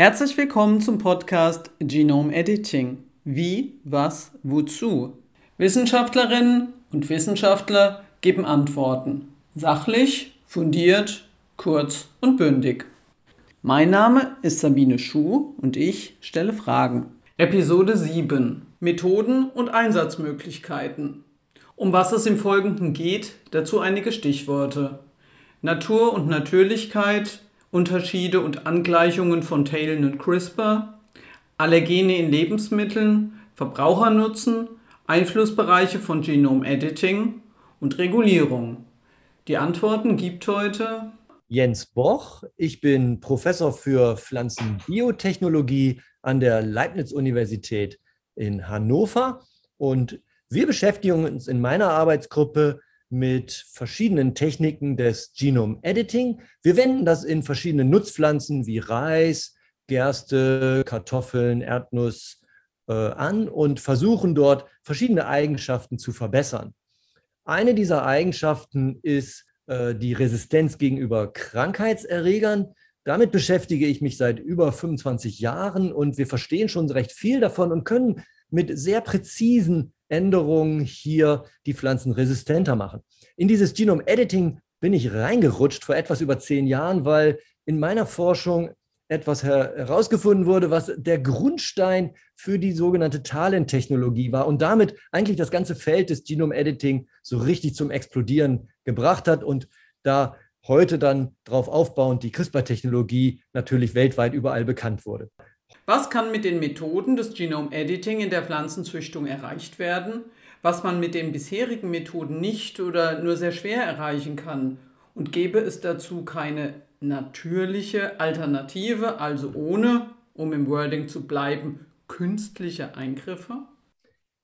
Herzlich willkommen zum Podcast Genome Editing. Wie, was, wozu? Wissenschaftlerinnen und Wissenschaftler geben Antworten. Sachlich, fundiert, kurz und bündig. Mein Name ist Sabine Schuh und ich stelle Fragen. Episode 7 Methoden und Einsatzmöglichkeiten. Um was es im Folgenden geht, dazu einige Stichworte. Natur und Natürlichkeit, Unterschiede und Angleichungen von Talon und CRISPR, Allergene in Lebensmitteln, Verbrauchernutzen, Einflussbereiche von Genome Editing und Regulierung. Die Antworten gibt heute Jens Boch. Ich bin Professor für Pflanzenbiotechnologie an der Leibniz-Universität in Hannover und wir beschäftigen uns in meiner Arbeitsgruppe mit verschiedenen Techniken des Genome Editing. Wir wenden das in verschiedenen Nutzpflanzen wie Reis, Gerste, Kartoffeln, Erdnuss äh, an und versuchen dort verschiedene Eigenschaften zu verbessern. Eine dieser Eigenschaften ist äh, die Resistenz gegenüber Krankheitserregern. Damit beschäftige ich mich seit über 25 Jahren und wir verstehen schon recht viel davon und können mit sehr präzisen Änderungen hier die Pflanzen resistenter machen. In dieses Genome Editing bin ich reingerutscht vor etwas über zehn Jahren, weil in meiner Forschung etwas herausgefunden wurde, was der Grundstein für die sogenannte Talent-Technologie war und damit eigentlich das ganze Feld des Genome Editing so richtig zum Explodieren gebracht hat und da heute dann darauf aufbauend die CRISPR-Technologie natürlich weltweit überall bekannt wurde. Was kann mit den Methoden des Genome Editing in der Pflanzenzüchtung erreicht werden, was man mit den bisherigen Methoden nicht oder nur sehr schwer erreichen kann? Und gäbe es dazu keine natürliche Alternative, also ohne, um im Wording zu bleiben, künstliche Eingriffe?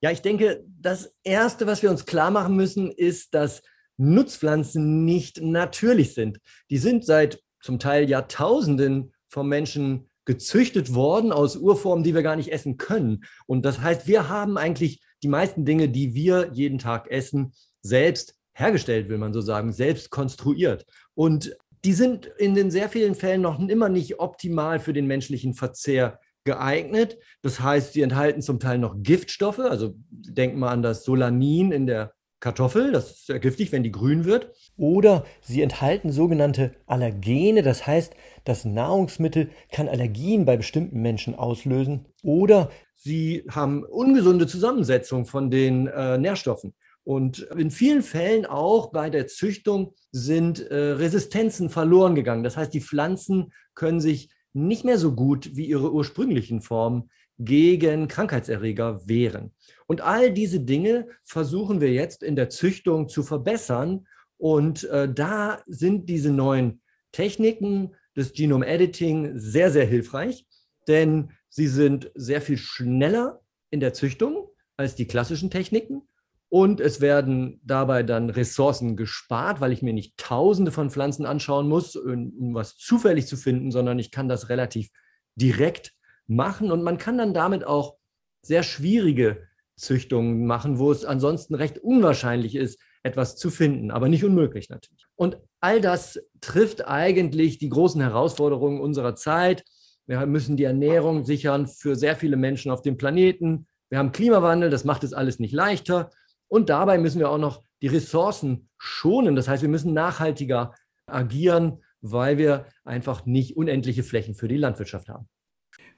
Ja, ich denke, das Erste, was wir uns klar machen müssen, ist, dass Nutzpflanzen nicht natürlich sind. Die sind seit zum Teil Jahrtausenden vom Menschen gezüchtet worden aus Urformen, die wir gar nicht essen können. Und das heißt, wir haben eigentlich die meisten Dinge, die wir jeden Tag essen, selbst hergestellt, will man so sagen, selbst konstruiert. Und die sind in den sehr vielen Fällen noch immer nicht optimal für den menschlichen Verzehr geeignet. Das heißt, sie enthalten zum Teil noch Giftstoffe. Also denken wir an das Solanin in der Kartoffel, das ist sehr giftig, wenn die grün wird. Oder sie enthalten sogenannte Allergene, das heißt, das Nahrungsmittel kann Allergien bei bestimmten Menschen auslösen. Oder sie haben ungesunde Zusammensetzung von den äh, Nährstoffen. Und in vielen Fällen auch bei der Züchtung sind äh, Resistenzen verloren gegangen. Das heißt, die Pflanzen können sich nicht mehr so gut wie ihre ursprünglichen Formen gegen Krankheitserreger wehren. Und all diese Dinge versuchen wir jetzt in der Züchtung zu verbessern. Und äh, da sind diese neuen Techniken des Genome Editing sehr, sehr hilfreich, denn sie sind sehr viel schneller in der Züchtung als die klassischen Techniken. Und es werden dabei dann Ressourcen gespart, weil ich mir nicht tausende von Pflanzen anschauen muss, um was zufällig zu finden, sondern ich kann das relativ direkt machen. Und man kann dann damit auch sehr schwierige Züchtungen machen, wo es ansonsten recht unwahrscheinlich ist, etwas zu finden, aber nicht unmöglich natürlich. Und all das trifft eigentlich die großen Herausforderungen unserer Zeit. Wir müssen die Ernährung sichern für sehr viele Menschen auf dem Planeten. Wir haben Klimawandel, das macht es alles nicht leichter. Und dabei müssen wir auch noch die Ressourcen schonen. Das heißt, wir müssen nachhaltiger agieren, weil wir einfach nicht unendliche Flächen für die Landwirtschaft haben.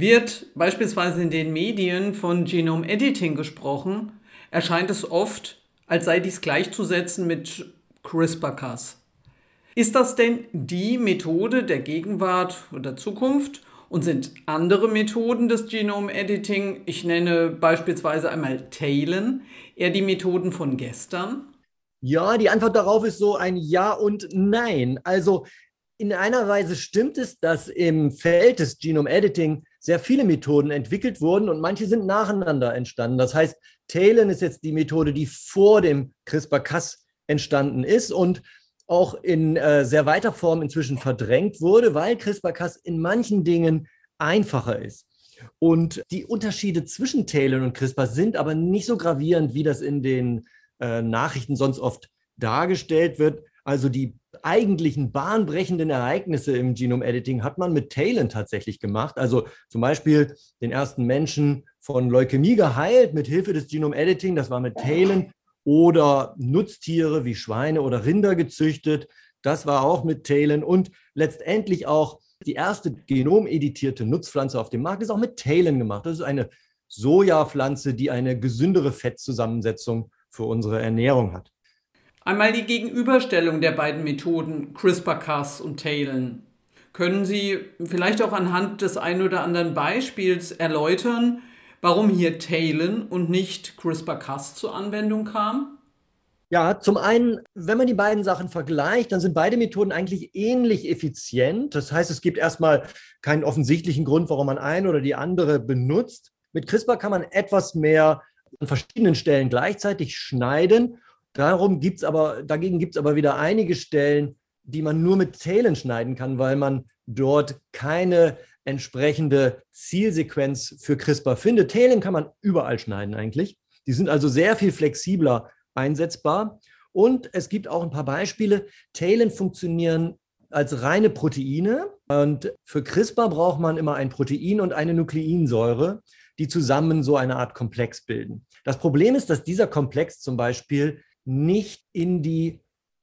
Wird beispielsweise in den Medien von Genome Editing gesprochen, erscheint es oft, als sei dies gleichzusetzen mit CRISPR-Cas. Ist das denn die Methode der Gegenwart oder Zukunft? Und sind andere Methoden des Genome Editing, ich nenne beispielsweise einmal Talon, eher die Methoden von gestern? Ja, die Antwort darauf ist so ein Ja und Nein. Also in einer Weise stimmt es, dass im Feld des Genome Editing sehr viele Methoden entwickelt wurden und manche sind nacheinander entstanden. Das heißt, Talon ist jetzt die Methode, die vor dem CRISPR-Cas entstanden ist und auch in äh, sehr weiter Form inzwischen verdrängt wurde, weil CRISPR-Cas in manchen Dingen einfacher ist. Und die Unterschiede zwischen Talon und CRISPR sind aber nicht so gravierend, wie das in den äh, Nachrichten sonst oft dargestellt wird. Also die eigentlichen bahnbrechenden Ereignisse im Genom-Editing hat man mit Teilen tatsächlich gemacht. Also zum Beispiel den ersten Menschen von Leukämie geheilt mit Hilfe des Genom-Editing, das war mit Teilen. Oder Nutztiere wie Schweine oder Rinder gezüchtet, das war auch mit Teilen. Und letztendlich auch die erste genomeditierte Nutzpflanze auf dem Markt ist auch mit Teilen gemacht. Das ist eine Sojapflanze, die eine gesündere Fettzusammensetzung für unsere Ernährung hat. Einmal die Gegenüberstellung der beiden Methoden CRISPR-Cas und Teilen. Können Sie vielleicht auch anhand des ein oder anderen Beispiels erläutern, warum hier Teilen und nicht CRISPR-Cas zur Anwendung kam? Ja, zum einen, wenn man die beiden Sachen vergleicht, dann sind beide Methoden eigentlich ähnlich effizient. Das heißt, es gibt erstmal keinen offensichtlichen Grund, warum man eine oder die andere benutzt. Mit CRISPR kann man etwas mehr an verschiedenen Stellen gleichzeitig schneiden. Darum gibt's aber, dagegen gibt es aber wieder einige Stellen, die man nur mit Teilen schneiden kann, weil man dort keine entsprechende Zielsequenz für CRISPR findet. Teilen kann man überall schneiden eigentlich. Die sind also sehr viel flexibler einsetzbar. Und es gibt auch ein paar Beispiele. Teilen funktionieren als reine Proteine. Und für CRISPR braucht man immer ein Protein und eine Nukleinsäure die zusammen so eine Art Komplex bilden. Das Problem ist, dass dieser Komplex zum Beispiel nicht in die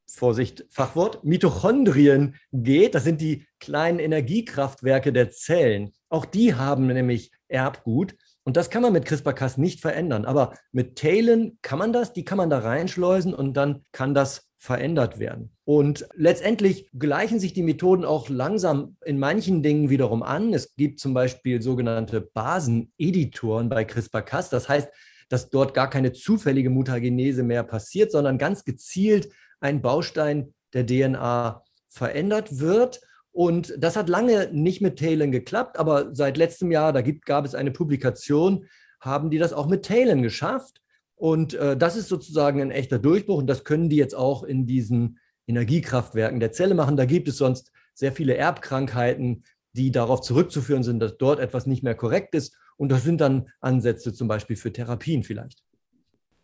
Vorsicht, Fachwort, Mitochondrien geht. Das sind die kleinen Energiekraftwerke der Zellen. Auch die haben nämlich Erbgut. Und das kann man mit CRISPR-Cas nicht verändern. Aber mit Teilen kann man das, die kann man da reinschleusen und dann kann das verändert werden. Und letztendlich gleichen sich die Methoden auch langsam in manchen Dingen wiederum an. Es gibt zum Beispiel sogenannte Baseneditoren bei CRISPR-Cas. Das heißt, dass dort gar keine zufällige Mutagenese mehr passiert, sondern ganz gezielt ein Baustein der DNA verändert wird. Und das hat lange nicht mit Teilen geklappt, aber seit letztem Jahr, da gibt, gab es eine Publikation, haben die das auch mit Teilen geschafft. Und äh, das ist sozusagen ein echter Durchbruch und das können die jetzt auch in diesen Energiekraftwerken der Zelle machen. Da gibt es sonst sehr viele Erbkrankheiten, die darauf zurückzuführen sind, dass dort etwas nicht mehr korrekt ist. Und das sind dann Ansätze zum Beispiel für Therapien vielleicht.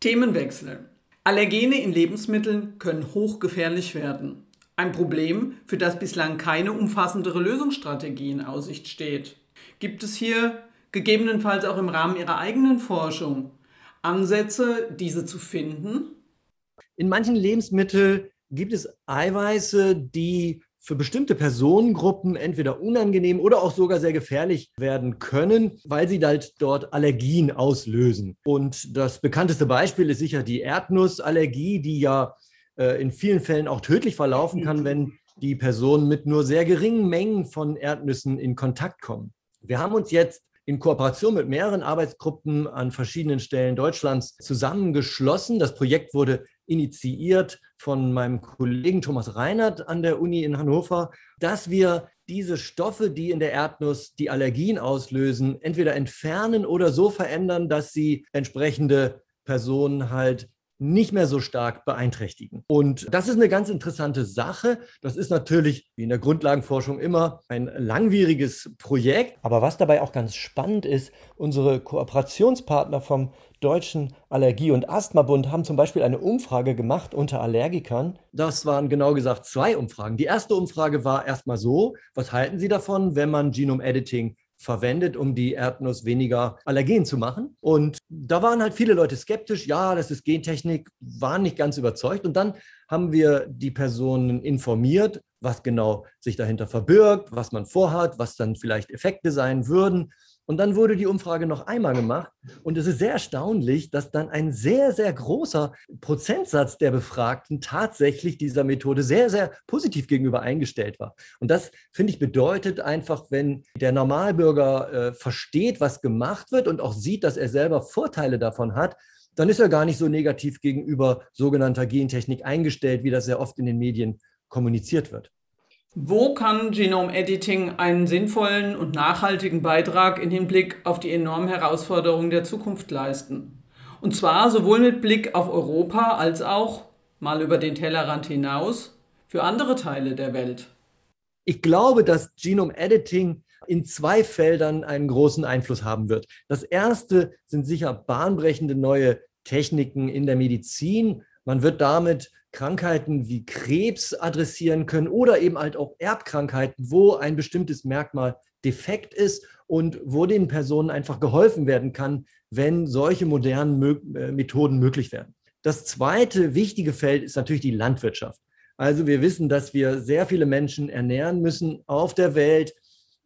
Themenwechsel. Allergene in Lebensmitteln können hochgefährlich werden. Ein Problem, für das bislang keine umfassendere Lösungsstrategie in Aussicht steht. Gibt es hier gegebenenfalls auch im Rahmen Ihrer eigenen Forschung Ansätze, diese zu finden? In manchen Lebensmitteln gibt es Eiweiße, die für bestimmte Personengruppen entweder unangenehm oder auch sogar sehr gefährlich werden können, weil sie halt dort Allergien auslösen. Und das bekannteste Beispiel ist sicher die Erdnussallergie, die ja äh, in vielen Fällen auch tödlich verlaufen kann, wenn die Personen mit nur sehr geringen Mengen von Erdnüssen in Kontakt kommen. Wir haben uns jetzt in Kooperation mit mehreren Arbeitsgruppen an verschiedenen Stellen Deutschlands zusammengeschlossen. Das Projekt wurde initiiert von meinem Kollegen Thomas Reinhardt an der Uni in Hannover, dass wir diese Stoffe, die in der Erdnuss die Allergien auslösen, entweder entfernen oder so verändern, dass sie entsprechende Personen halt nicht mehr so stark beeinträchtigen. Und das ist eine ganz interessante Sache. Das ist natürlich, wie in der Grundlagenforschung immer, ein langwieriges Projekt. Aber was dabei auch ganz spannend ist, unsere Kooperationspartner vom Deutschen Allergie- und Asthmabund haben zum Beispiel eine Umfrage gemacht unter Allergikern. Das waren genau gesagt zwei Umfragen. Die erste Umfrage war erstmal so, was halten Sie davon, wenn man Genome Editing verwendet, um die Erdnuss weniger allergen zu machen. Und da waren halt viele Leute skeptisch, ja, das ist Gentechnik, waren nicht ganz überzeugt. Und dann haben wir die Personen informiert, was genau sich dahinter verbirgt, was man vorhat, was dann vielleicht Effekte sein würden. Und dann wurde die Umfrage noch einmal gemacht. Und es ist sehr erstaunlich, dass dann ein sehr, sehr großer Prozentsatz der Befragten tatsächlich dieser Methode sehr, sehr positiv gegenüber eingestellt war. Und das, finde ich, bedeutet einfach, wenn der Normalbürger äh, versteht, was gemacht wird und auch sieht, dass er selber Vorteile davon hat, dann ist er gar nicht so negativ gegenüber sogenannter Gentechnik eingestellt, wie das sehr oft in den Medien kommuniziert wird. Wo kann Genome Editing einen sinnvollen und nachhaltigen Beitrag im Hinblick auf die enormen Herausforderungen der Zukunft leisten? Und zwar sowohl mit Blick auf Europa als auch, mal über den Tellerrand hinaus, für andere Teile der Welt. Ich glaube, dass Genome Editing in zwei Feldern einen großen Einfluss haben wird. Das erste sind sicher bahnbrechende neue Techniken in der Medizin, Man wird damit Krankheiten wie Krebs adressieren können oder eben halt auch Erbkrankheiten, wo ein bestimmtes Merkmal defekt ist und wo den Personen einfach geholfen werden kann, wenn solche modernen äh, Methoden möglich werden. Das zweite wichtige Feld ist natürlich die Landwirtschaft. Also wir wissen, dass wir sehr viele Menschen ernähren müssen auf der Welt.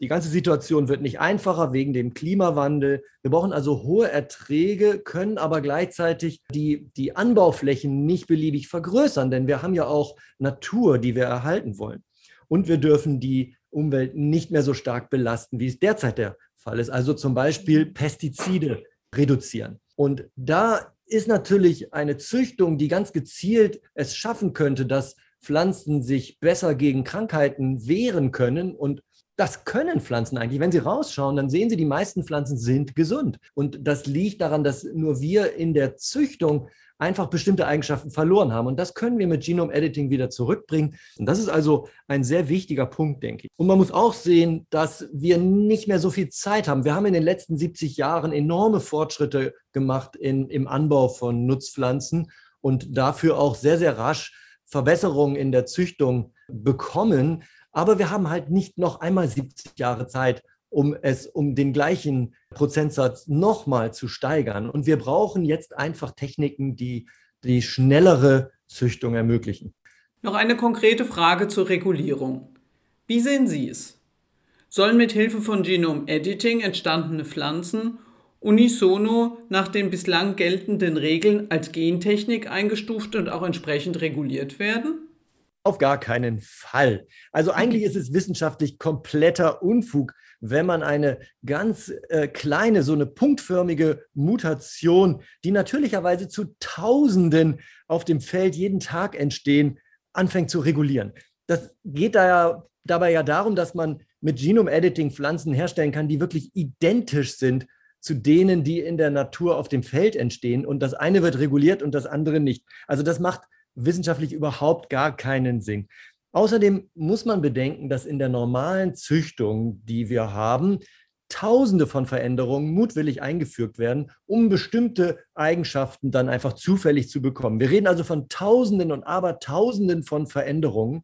Die ganze Situation wird nicht einfacher wegen dem Klimawandel. Wir brauchen also hohe Erträge, können aber gleichzeitig die, die Anbauflächen nicht beliebig vergrößern, denn wir haben ja auch Natur, die wir erhalten wollen. Und wir dürfen die Umwelt nicht mehr so stark belasten, wie es derzeit der Fall ist. Also zum Beispiel Pestizide reduzieren. Und da ist natürlich eine Züchtung, die ganz gezielt es schaffen könnte, dass Pflanzen sich besser gegen Krankheiten wehren können und das können Pflanzen eigentlich. Wenn Sie rausschauen, dann sehen Sie, die meisten Pflanzen sind gesund. Und das liegt daran, dass nur wir in der Züchtung einfach bestimmte Eigenschaften verloren haben. Und das können wir mit Genome Editing wieder zurückbringen. Und das ist also ein sehr wichtiger Punkt, denke ich. Und man muss auch sehen, dass wir nicht mehr so viel Zeit haben. Wir haben in den letzten 70 Jahren enorme Fortschritte gemacht in, im Anbau von Nutzpflanzen und dafür auch sehr, sehr rasch Verbesserungen in der Züchtung bekommen. Aber wir haben halt nicht noch einmal 70 Jahre Zeit, um es um den gleichen Prozentsatz nochmal zu steigern. Und wir brauchen jetzt einfach Techniken, die die schnellere Züchtung ermöglichen. Noch eine konkrete Frage zur Regulierung. Wie sehen Sie es? Sollen mit Hilfe von Genome Editing entstandene Pflanzen unisono nach den bislang geltenden Regeln als Gentechnik eingestuft und auch entsprechend reguliert werden? Auf gar keinen Fall. Also eigentlich ist es wissenschaftlich kompletter Unfug, wenn man eine ganz äh, kleine, so eine punktförmige Mutation, die natürlicherweise zu Tausenden auf dem Feld jeden Tag entstehen, anfängt zu regulieren. Das geht da ja, dabei ja darum, dass man mit Genome-Editing Pflanzen herstellen kann, die wirklich identisch sind zu denen, die in der Natur auf dem Feld entstehen. Und das eine wird reguliert und das andere nicht. Also das macht wissenschaftlich überhaupt gar keinen Sinn. Außerdem muss man bedenken, dass in der normalen Züchtung, die wir haben, Tausende von Veränderungen mutwillig eingeführt werden, um bestimmte Eigenschaften dann einfach zufällig zu bekommen. Wir reden also von Tausenden und Abertausenden von Veränderungen,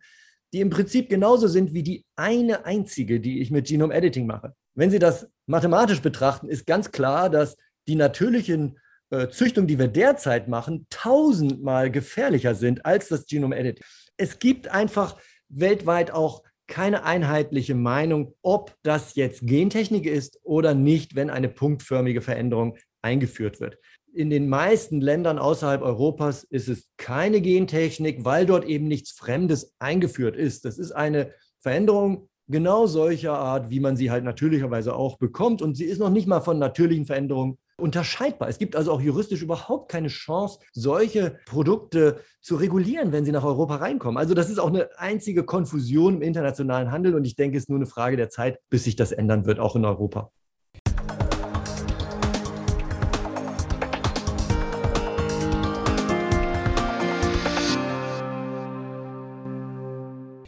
die im Prinzip genauso sind wie die eine einzige, die ich mit Genome Editing mache. Wenn Sie das mathematisch betrachten, ist ganz klar, dass die natürlichen äh, Züchtungen, die wir derzeit machen, tausendmal gefährlicher sind als das Genome Editing. Es gibt einfach weltweit auch keine einheitliche Meinung, ob das jetzt Gentechnik ist oder nicht, wenn eine punktförmige Veränderung eingeführt wird. In den meisten Ländern außerhalb Europas ist es keine Gentechnik, weil dort eben nichts Fremdes eingeführt ist. Das ist eine Veränderung genau solcher Art, wie man sie halt natürlicherweise auch bekommt. Und sie ist noch nicht mal von natürlichen Veränderungen unterscheidbar. Es gibt also auch juristisch überhaupt keine Chance, solche Produkte zu regulieren, wenn sie nach Europa reinkommen. Also das ist auch eine einzige Konfusion im internationalen Handel und ich denke, es ist nur eine Frage der Zeit, bis sich das ändern wird, auch in Europa.